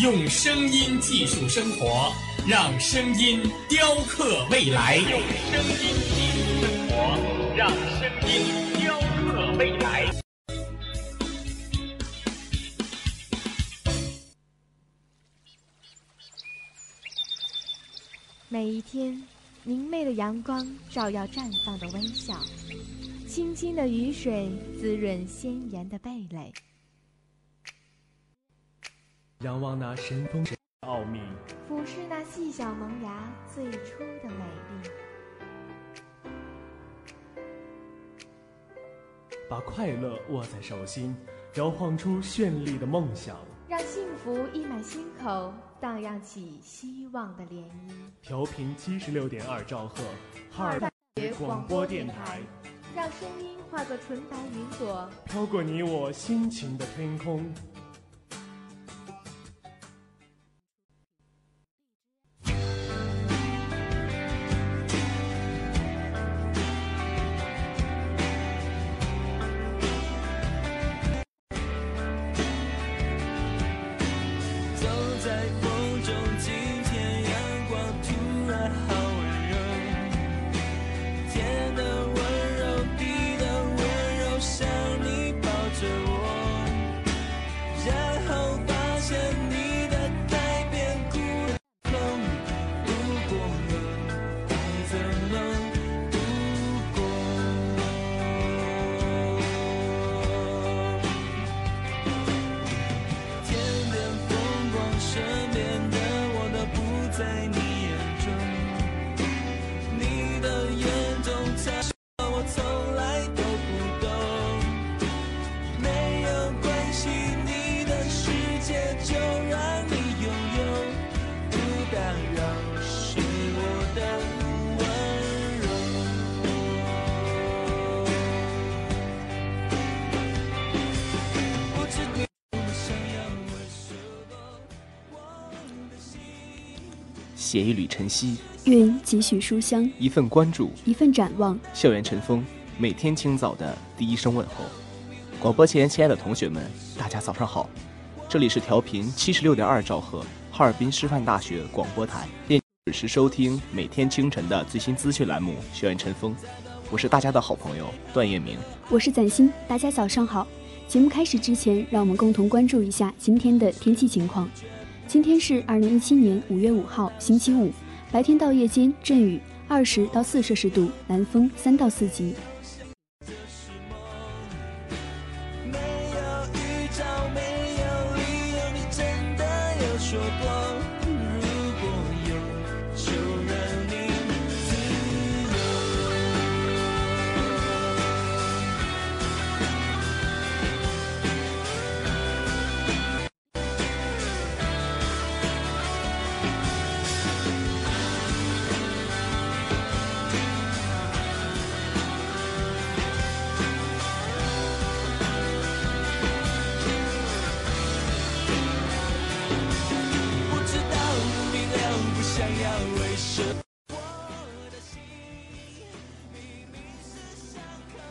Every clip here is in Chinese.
用声音技术生活，让声音雕刻未来。用声音技术生活，让声音雕刻未来。每一天，明媚的阳光照耀绽放的微笑。清清的雨水滋润鲜艳的蓓蕾，仰望那神峰奥秘，俯视那细小萌芽最初的美丽，把快乐握在手心，摇晃出绚丽的梦想，让幸福溢满心口，荡漾起希望的涟漪。调频七十六点二兆赫，哈尔滨广播电台。让声音化作纯白云朵，飘过你我心情的天空。写一缕晨曦，愿几许书香；一份关注，一份展望。校园晨风，每天清早的第一声问候。广播前，亲爱的同学们，大家早上好！这里是调频七十六点二兆赫，哈尔滨师范大学广播台，便准时收听每天清晨的最新资讯栏目《校园晨风》。我是大家的好朋友段彦明，我是崭新，大家早上好。节目开始之前，让我们共同关注一下今天的天气情况。今天是二零一七年五月五号，星期五，白天到夜间阵雨，二十到四摄氏度，南风三到四级。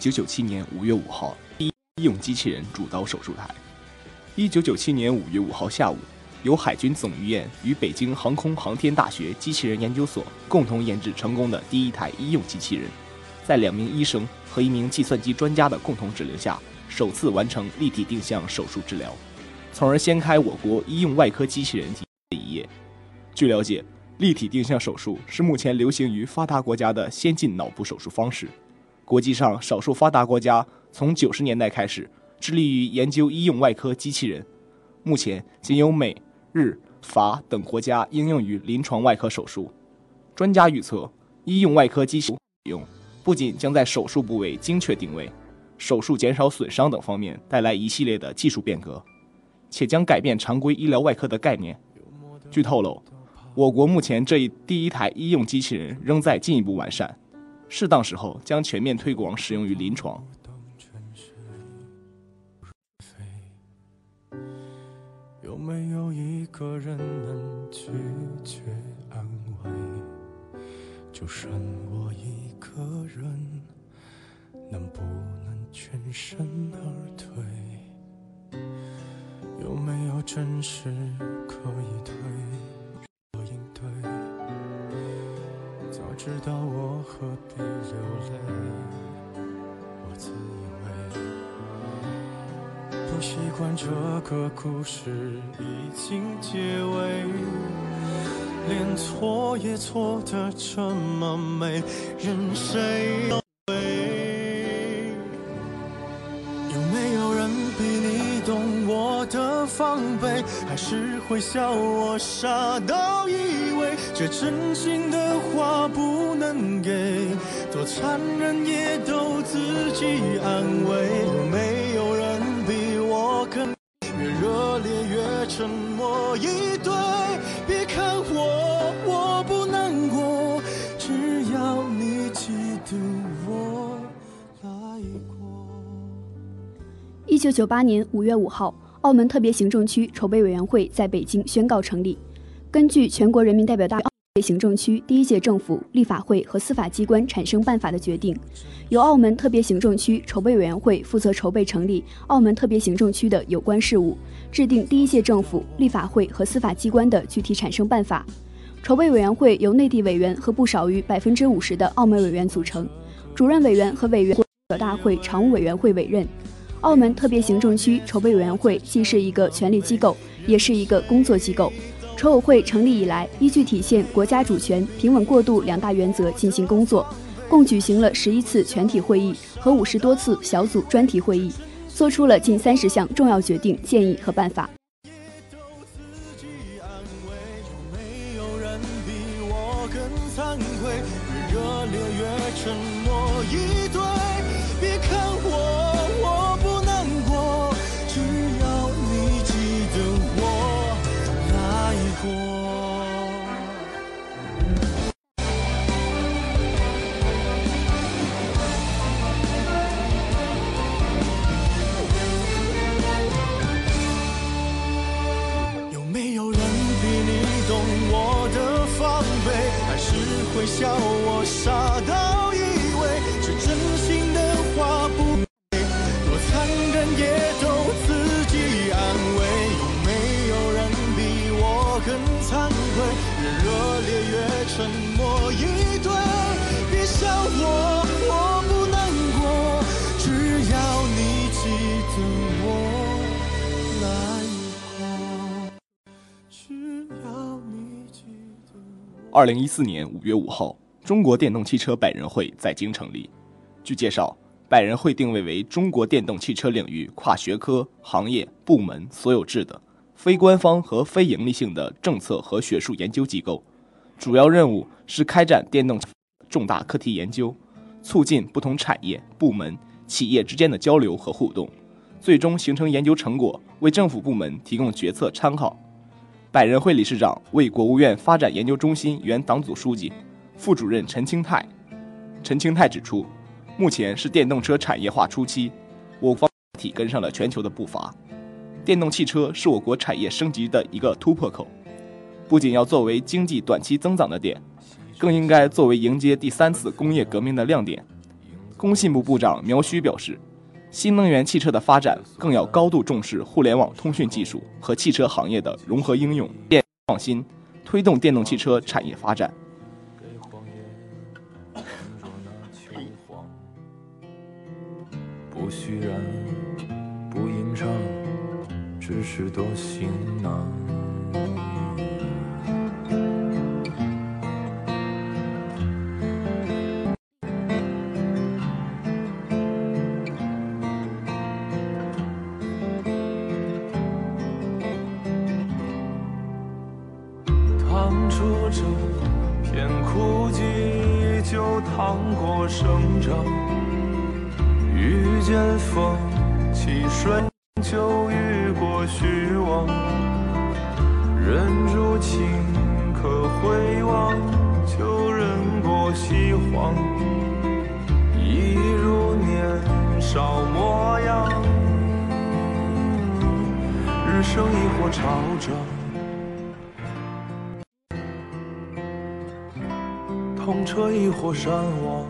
九九七年五月五号，第一医用机器人主刀手术台。一九九七年五月五号下午，由海军总医院与北京航空航天大学机器人研究所共同研制成功的第一台医用机器人，在两名医生和一名计算机专家的共同指令下，首次完成立体定向手术治疗，从而掀开我国医用外科机器人的一页。据了解，立体定向手术是目前流行于发达国家的先进脑部手术方式。国际上，少数发达国家从九十年代开始。致力于研究医用外科机器人，目前仅有美、日、法等国家应用于临床外科手术。专家预测，医用外科机器用不仅将在手术部位精确定位、手术减少损伤等方面带来一系列的技术变革，且将改变常规医疗外科的概念。据透露，我国目前这一第一台医用机器人仍在进一步完善，适当时候将全面推广使用于临床。有没有一个人能拒绝安慰，就剩我一个人，能不能全身而退？有没有真实可以退知道我何必流泪？我自以为。不习惯这个故事已经结尾，连错也错得这么美，任谁防备？还是会笑我傻到以为这真心的话不能给，多残忍也都自己安慰。有没有人比我更越热烈越？沉默以对，别看我，我不难过，只要你记得我来过。一九九八年五月五号，澳门特别行政区筹备委员会在北京宣告成立。根据全国人民代表大会。行政区第一届政府、立法会和司法机关产生办法的决定，由澳门特别行政区筹备委员会负责筹备成立澳门特别行政区的有关事务，制定第一届政府、立法会和司法机关的具体产生办法。筹备委员会由内地委员和不少于百分之五十的澳门委员组成，主任委员和委员大会常务委员会委任。澳门特别行政区筹备委员会既是一个权力机构，也是一个工作机构。筹委会成立以来，依据体现国家主权、平稳过渡两大原则进行工作，共举行了十一次全体会议和五十多次小组专题会议，作出了近三十项重要决定、建议和办法。二零一四年五月五号，中国电动汽车百人会在京成立。据介绍，百人会定位为中国电动汽车领域跨学科、行业、部门所有制的非官方和非盈利性的政策和学术研究机构，主要任务是开展电动重大课题研究，促进不同产业、部门、企业之间的交流和互动，最终形成研究成果，为政府部门提供决策参考。百人会理事长为国务院发展研究中心原党组书记、副主任陈清泰。陈清泰指出，目前是电动车产业化初期，我方体跟上了全球的步伐。电动汽车是我国产业升级的一个突破口，不仅要作为经济短期增长的点，更应该作为迎接第三次工业革命的亮点。工信部部长苗圩表示，新能源汽车的发展更要高度重视互联网通讯技术和汽车行业的融合应用、电创新，推动电动汽车产业发展。不虚然，不隐藏，只是多行囊。西荒。一如年少模样，日升亦或潮涨。痛彻亦或山亡，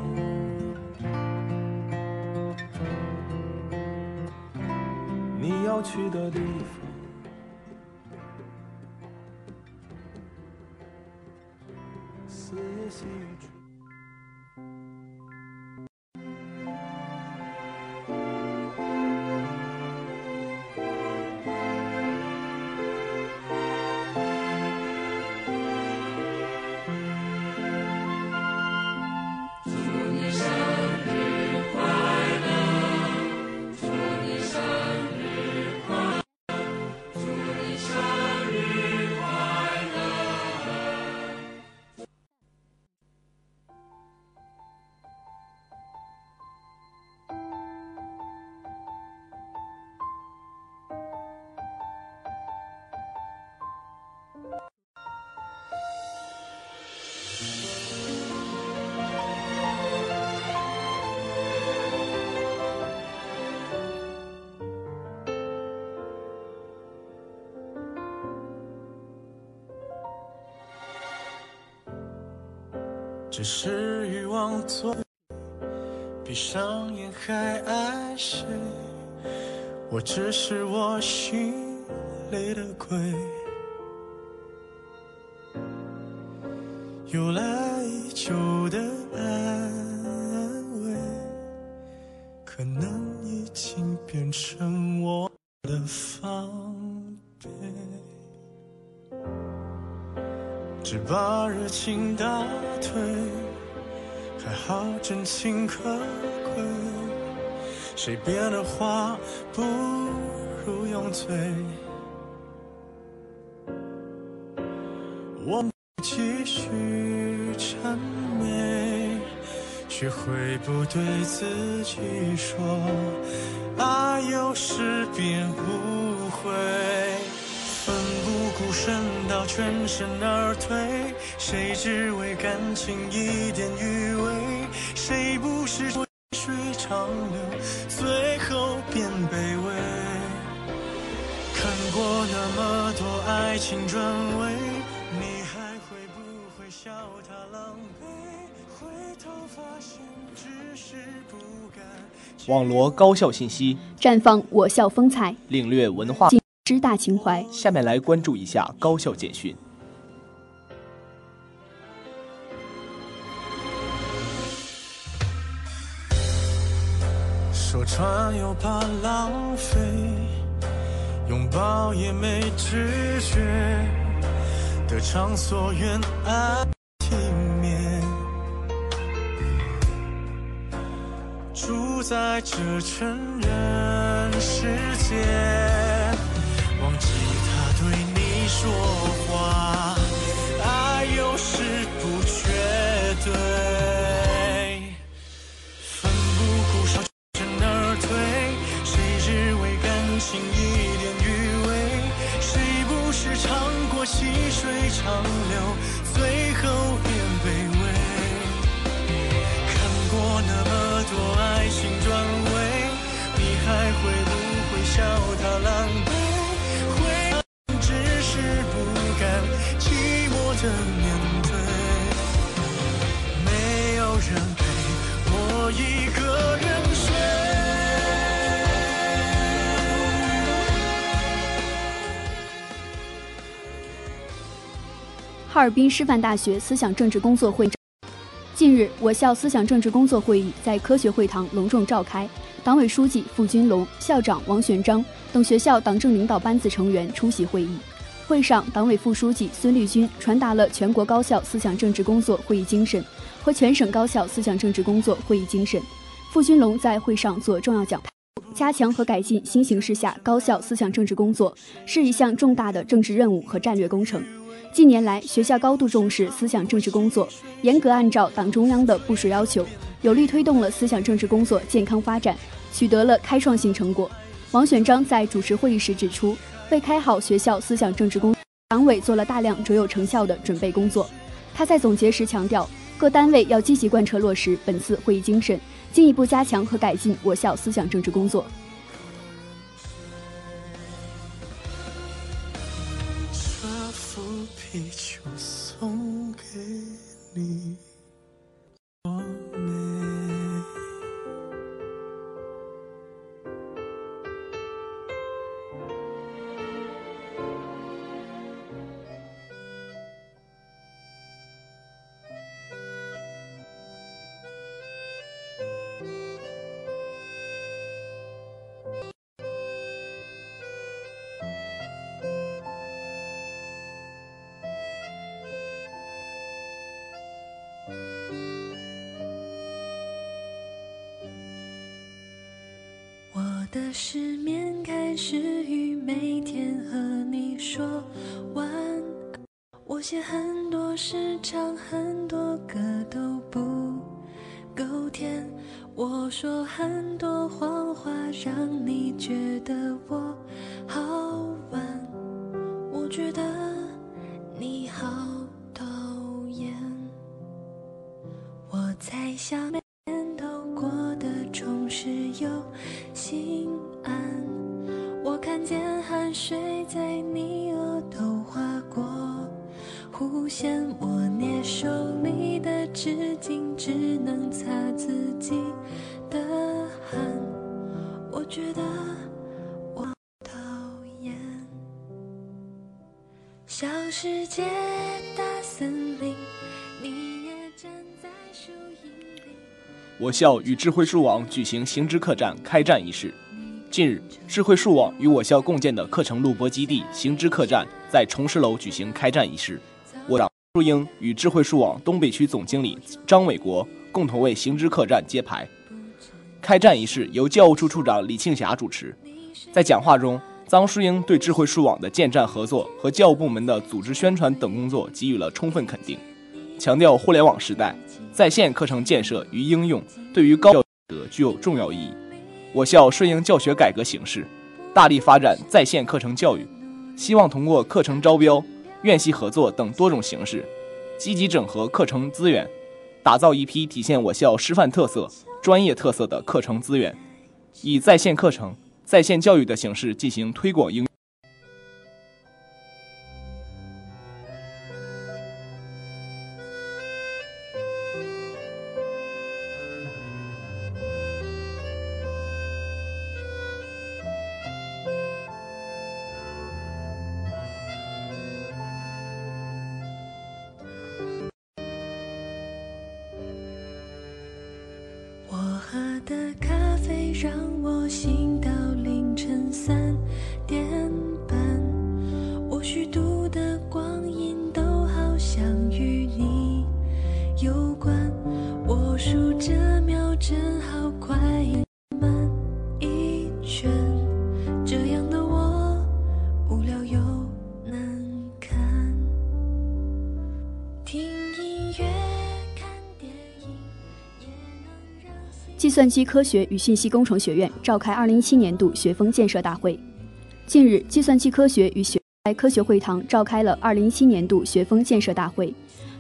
你要去的地方，只是欲望作祟，闭上眼还爱谁？我只是我心里的鬼，还好真情可贵。谁编的话不如用嘴。我继续谄媚，学会不对自己说，爱有时便无悔。奋不顾身到全身而退，谁只为感情一点余味？谁不是细水长流，最后变卑微？看过那么多爱情转位，你还会不会笑他狼狈？回头发现只是不敢。网罗高校信息，绽放我校风采，领略文化。师大情怀。下面来关注一下高校简讯。说穿又怕浪费，拥抱也没知觉，得偿所愿爱体面。住在这成人世界，说。哈尔滨师范大学思想政治工作会议。近日，我校思想政治工作会议在科学会堂隆重召开，党委书记付军龙、校长王玄章等学校党政领导班子成员出席会议。会上，党委副书记孙立军传达了全国高校思想政治工作会议精神和全省高校思想政治工作会议精神。付军龙在会上做重要讲台，加强和改进新形势下高校思想政治工作是一项重大的政治任务和战略工程。近年来，学校高度重视思想政治工作，严格按照党中央的部署要求，有力推动了思想政治工作健康发展，取得了开创性成果。王选章在主持会议时指出，为开好学校思想政治工，党委做了大量卓有成效的准备工作。他在总结时强调，各单位要积极贯彻落实本次会议精神，进一步加强和改进我校思想政治工作。啤酒送给你。我世界大森林，你也站在树荫里。我校与智慧树网举行行知客栈开站仪式。近日，智慧树网与我校共建的课程录播基地行知客栈在崇实楼举行开站仪式。我长朱英与智慧树网东北区总经理张伟国共同为行知客栈揭牌。开站仪式由教务处处长李庆霞主持。在讲话中，张淑英对智慧树网的建站合作和教务部门的组织宣传等工作给予了充分肯定，强调互联网时代在线课程建设与应用对于高教德具有重要意义。我校顺应教学改革形势，大力发展在线课程教育，希望通过课程招标、院系合作等多种形式，积极整合课程资源，打造一批体现我校师范特色、专业特色的课程资源，以在线课程、在线教育的形式进行推广应。虚度的光阴都好像与你有关。我数着秒针，好快慢一圈，这样的我无聊又难看。听音乐，看电影，也能让。计算机科学与信息工程学院召开二零一七年度学风建设大会。近日，计算机科学与学在科学会堂召开了2017年度学风建设大会，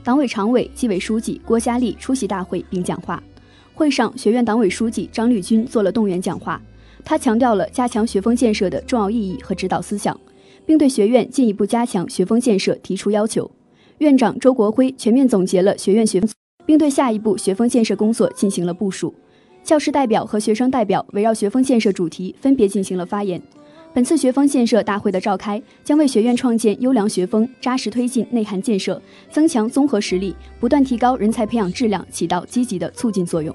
党委常委、纪委书记郭佳丽出席大会并讲话。会上，学院党委书记张立军做了动员讲话，他强调了加强学风建设的重要意义和指导思想，并对学院进一步加强学风建设提出要求。院长周国辉全面总结了学院学风，并对下一步学风建设工作进行了部署。教师代表和学生代表围绕学风建设主题分别进行了发言。本次学风建设大会的召开，将为学院创建优良学风、扎实推进内涵建设、增强综合实力、不断提高人才培养质量起到积极的促进作用。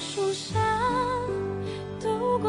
树上度过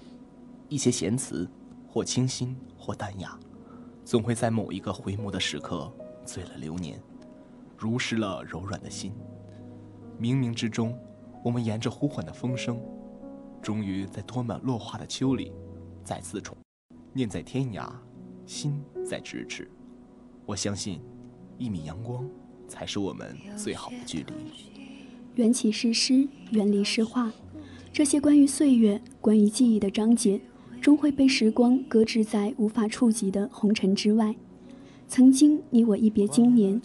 一些闲词，或清新或淡雅，总会在某一个回眸的时刻醉了流年，如湿了柔软的心。冥冥之中，我们沿着呼唤的风声，终于在多满落花的秋里，再次重。念在天涯，心在咫尺。我相信，一米阳光。才是我们最好的距离。缘起是诗，缘离是画，这些关于岁月、关于记忆的章节，终会被时光搁置在无法触及的红尘之外。曾经你我一别经年，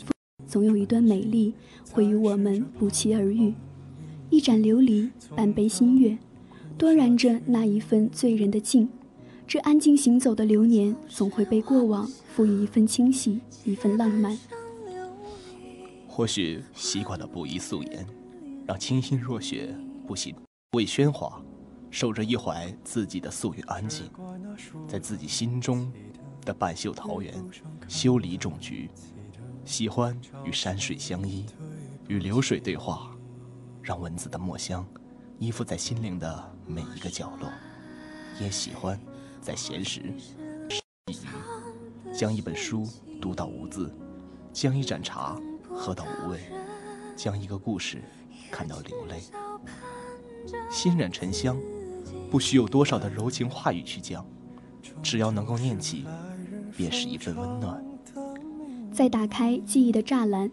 总有一段美丽会与我们不期而遇。一盏琉璃，半杯新月，端然着那一份醉人的静。这安静行走的流年，总会被过往赋予一份清晰，一份浪漫。或许习惯了不宜素颜，让清新若雪不喜为喧哗，守着一怀自己的素与安静，在自己心中的半袖桃源，修篱种菊，喜欢与山水相依，与流水对话，让文字的墨香依附在心灵的每一个角落，也喜欢在闲时，将一本书读到无字，将一盏茶喝到无味，将一个故事看到流泪。心染沉香，不需有多少的柔情话语去讲，只要能够念起，便是一份温暖。再打开记忆的栅栏，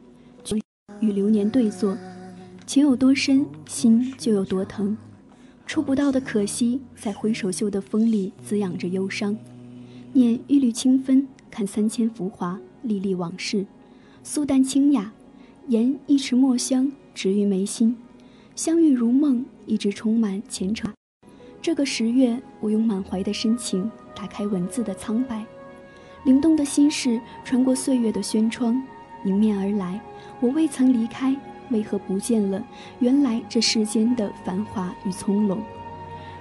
与流年对坐，情有多深，心就有多疼。触不到的可惜，在挥手袖的风里滋养着忧伤。念一缕清芬，看三千浮华，历历往事，素淡清雅。研一池墨香，植于眉心。相遇如梦，一直充满虔诚。这个十月，我用满怀的深情打开文字的苍白，灵动的心事穿过岁月的轩窗，迎面而来。我未曾离开，为何不见了原来这世间的繁华与从容？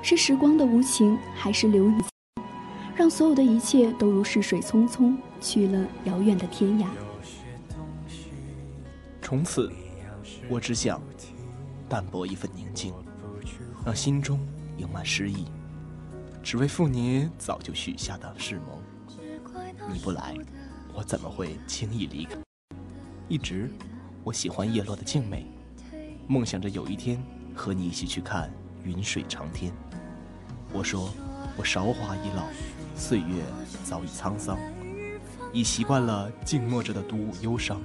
是时光的无情，还是流云，让所有的一切都如逝水匆匆去了遥远的天涯？从此，我只想。淡泊一份宁静，让心中盈满诗意，只为赴你早就许下的誓盟。你不来，我怎么会轻易离开？一直，我喜欢叶落的静美，梦想着有一天和你一起去看云水长天。我说，我韶华已老，岁月早已沧桑，已习惯了静默着的独舞忧伤。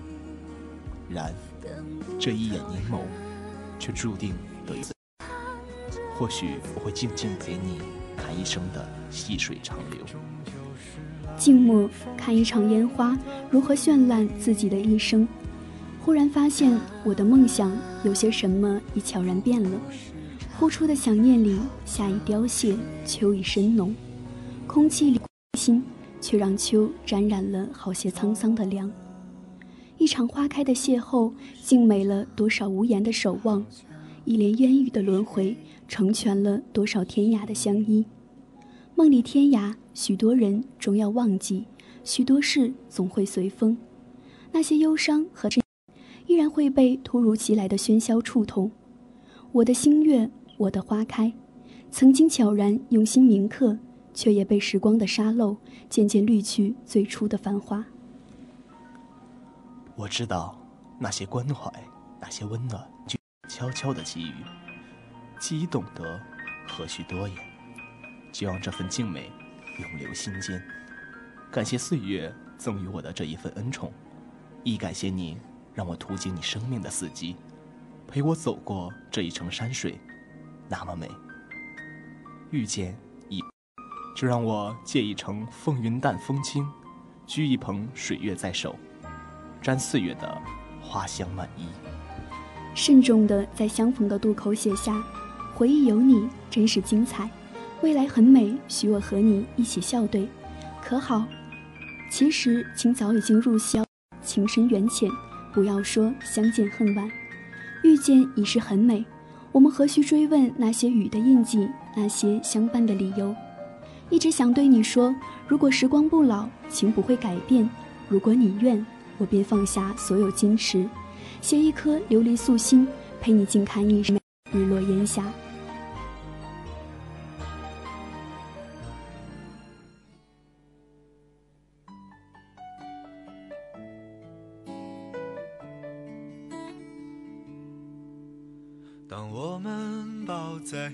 然，这一眼凝眸。却注定得一次。或许我会静静陪你看一生的细水长流，静默看一场烟花如何绚烂自己的一生。忽然发现我的梦想有些什么已悄然变了。呼出的想念里，夏已凋谢，秋已深浓。空气里心，却让秋沾染了好些沧桑的凉。一场花开的邂逅，静美了多少无言的守望；一帘烟雨的轮回，成全了多少天涯的相依。梦里天涯，许多人终要忘记，许多事总会随风。那些忧伤和真，依然会被突如其来的喧嚣触痛。我的星月，我的花开，曾经悄然用心铭刻，却也被时光的沙漏渐渐滤去最初的繁华。我知道，那些关怀，那些温暖，悄悄的给予。既已懂得，何须多言？就让这份静美永留心间。感谢岁月赠予我的这一份恩宠，亦感谢你让我途经你生命的四季，陪我走过这一程山水，那么美。遇见已，就让我借一程风云淡风轻，掬一捧水月在手。沾岁月的花香满衣，慎重的在相逢的渡口写下：“回忆有你，真是精彩。未来很美，许我和你一起笑对，可好？”其实情早已经入宵，情深缘浅，不要说相见恨晚，遇见已是很美。我们何须追问那些雨的印记，那些相伴的理由？一直想对你说：如果时光不老，情不会改变。如果你愿。我便放下所有矜持，携一颗琉璃素心，陪你静看一日日落烟霞。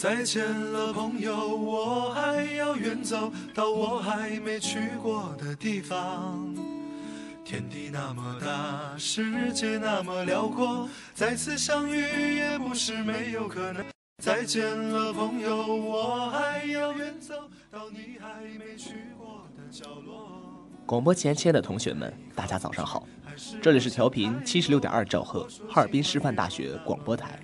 再见了，朋友，我还要远走到我还没去过的地方。天地那么大，世界那么辽阔，再次相遇也不是没有可能。再见了，朋友，我还要远走到你还没去过的角落。广播前，亲爱的同学们，大家早上好，这里是调频七十六点二兆赫，哈尔滨师范大学广播台。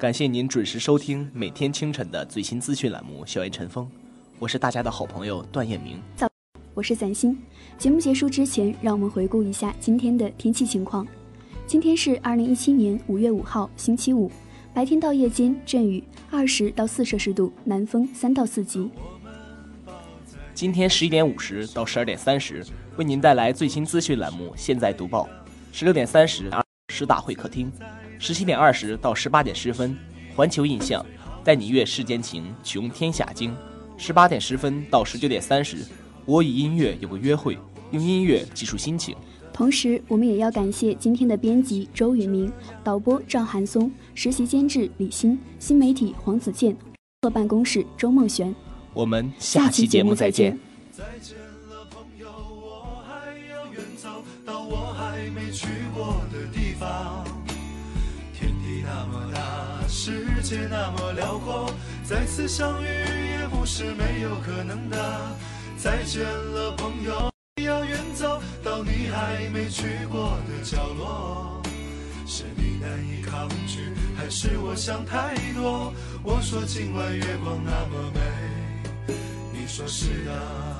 感谢您准时收听每天清晨的最新资讯栏目《校园晨风》，我是大家的好朋友段彦明。早，我我是散心。节目结束之前，让我们回顾一下今天的天气情况。今天是二零一七年五月五号，星期五，白天到夜间阵雨，二十到四摄氏度，南风三到四级。今天十一点五十到十二点三十，为您带来最新资讯栏目《现在读报》；十六点三十，师大会客厅；十七点二十到十八点十分，环球印象带你阅世间情，穷天下经；十八点十分到十九点三十，我与音乐有个约会，用音乐记述心情。同时，我们也要感谢今天的编辑周宇明、导播赵寒松、实习监制李欣、新媒体黄子健、和办公室周梦璇。我们下期节目再见。再见界那么辽阔，再次相遇也不是没有可能的。再见了，朋友，要远走到你还没去过的角落。是你难以抗拒，还是我想太多？我说今晚月光那么美。你说是的。